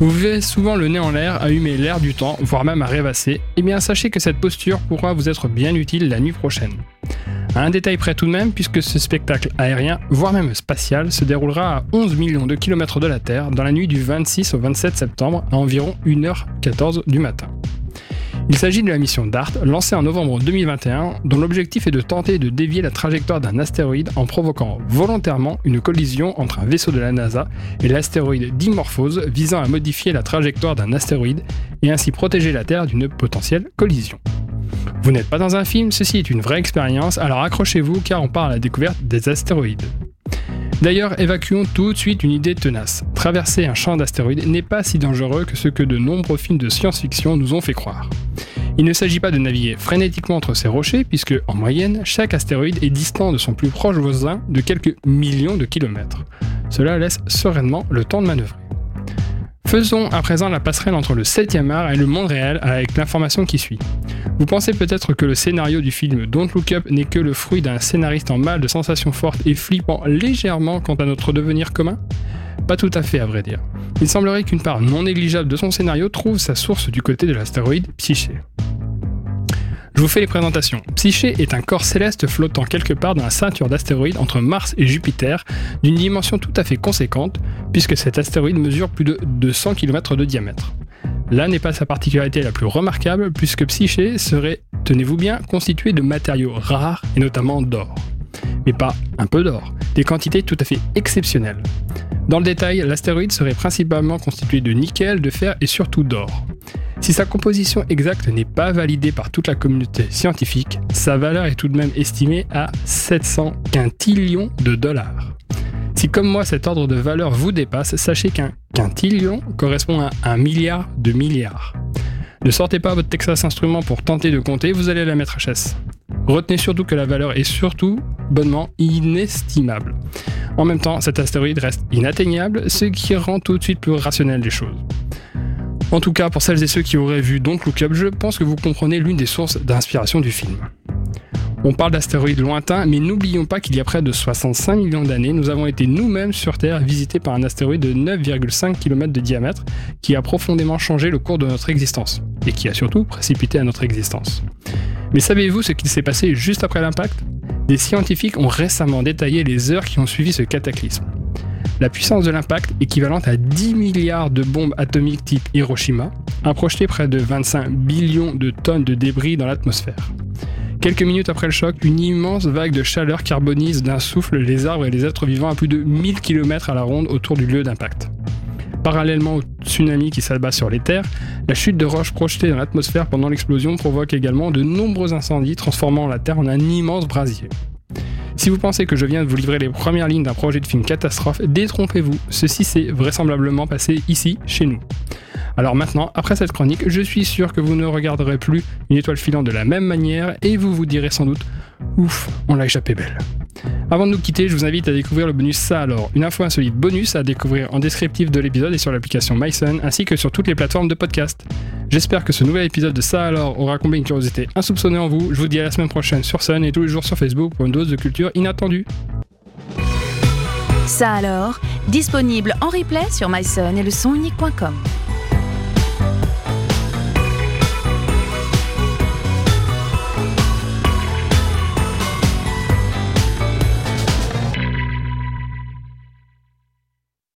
Vous vivez souvent le nez en l'air, à humer l'air du temps, voire même à rêvasser, eh bien sachez que cette posture pourra vous être bien utile la nuit prochaine. un détail près tout de même, puisque ce spectacle aérien, voire même spatial, se déroulera à 11 millions de kilomètres de la Terre dans la nuit du 26 au 27 septembre à environ 1h14 du matin. Il s'agit de la mission DART, lancée en novembre 2021, dont l'objectif est de tenter de dévier la trajectoire d'un astéroïde en provoquant volontairement une collision entre un vaisseau de la NASA et l'astéroïde Dimorphose visant à modifier la trajectoire d'un astéroïde et ainsi protéger la Terre d'une potentielle collision. Vous n'êtes pas dans un film, ceci est une vraie expérience, alors accrochez-vous car on part à la découverte des astéroïdes. D'ailleurs, évacuons tout de suite une idée tenace. Traverser un champ d'astéroïdes n'est pas si dangereux que ce que de nombreux films de science-fiction nous ont fait croire. Il ne s'agit pas de naviguer frénétiquement entre ces rochers, puisque, en moyenne, chaque astéroïde est distant de son plus proche voisin de quelques millions de kilomètres. Cela laisse sereinement le temps de manœuvrer. Faisons à présent la passerelle entre le 7e art et le monde réel avec l'information qui suit. Vous pensez peut-être que le scénario du film Don't Look Up n'est que le fruit d'un scénariste en mal de sensations fortes et flippant légèrement quant à notre devenir commun? Pas tout à fait à vrai dire. Il semblerait qu'une part non négligeable de son scénario trouve sa source du côté de l'astéroïde Psyché. Je vous fais les présentations. Psyché est un corps céleste flottant quelque part dans la ceinture d'astéroïdes entre Mars et Jupiter, d'une dimension tout à fait conséquente, puisque cet astéroïde mesure plus de 200 km de diamètre. Là n'est pas sa particularité la plus remarquable, puisque Psyché serait, tenez-vous bien, constitué de matériaux rares et notamment d'or. Mais pas un peu d'or, des quantités tout à fait exceptionnelles. Dans le détail, l'astéroïde serait principalement constitué de nickel, de fer et surtout d'or. Si sa composition exacte n'est pas validée par toute la communauté scientifique, sa valeur est tout de même estimée à 700 quintillions de dollars. Si comme moi cet ordre de valeur vous dépasse, sachez qu'un quintillion correspond à un milliard de milliards. Ne sortez pas votre Texas Instrument pour tenter de compter, vous allez la mettre à chasse. Retenez surtout que la valeur est surtout bonnement inestimable. En même temps, cet astéroïde reste inatteignable, ce qui rend tout de suite plus rationnel les choses. En tout cas, pour celles et ceux qui auraient vu Don't Look Up, je pense que vous comprenez l'une des sources d'inspiration du film. On parle d'astéroïdes lointains, mais n'oublions pas qu'il y a près de 65 millions d'années, nous avons été nous-mêmes sur Terre visités par un astéroïde de 9,5 km de diamètre qui a profondément changé le cours de notre existence, et qui a surtout précipité à notre existence. Mais savez-vous ce qu'il s'est passé juste après l'impact? Des scientifiques ont récemment détaillé les heures qui ont suivi ce cataclysme. La puissance de l'impact, équivalente à 10 milliards de bombes atomiques type Hiroshima, a projeté près de 25 billions de tonnes de débris dans l'atmosphère. Quelques minutes après le choc, une immense vague de chaleur carbonise d'un souffle les arbres et les êtres vivants à plus de 1000 km à la ronde autour du lieu d'impact. Parallèlement au tsunami qui s'abat sur les terres, la chute de roches projetées dans l'atmosphère pendant l'explosion provoque également de nombreux incendies transformant la Terre en un immense brasier. Si vous pensez que je viens de vous livrer les premières lignes d'un projet de film catastrophe, détrompez-vous, ceci s'est vraisemblablement passé ici, chez nous. Alors maintenant, après cette chronique, je suis sûr que vous ne regarderez plus une étoile filante de la même manière et vous vous direz sans doute Ouf, on l'a échappé belle. Avant de nous quitter, je vous invite à découvrir le bonus Ça alors, une info insolite bonus à découvrir en descriptif de l'épisode et sur l'application MySun ainsi que sur toutes les plateformes de podcast. J'espère que ce nouvel épisode de Ça alors aura comblé une curiosité insoupçonnée en vous. Je vous dis à la semaine prochaine sur Sun et tous les jours sur Facebook pour une dose de culture inattendue. Ça alors, disponible en replay sur myson et le sonunique.com.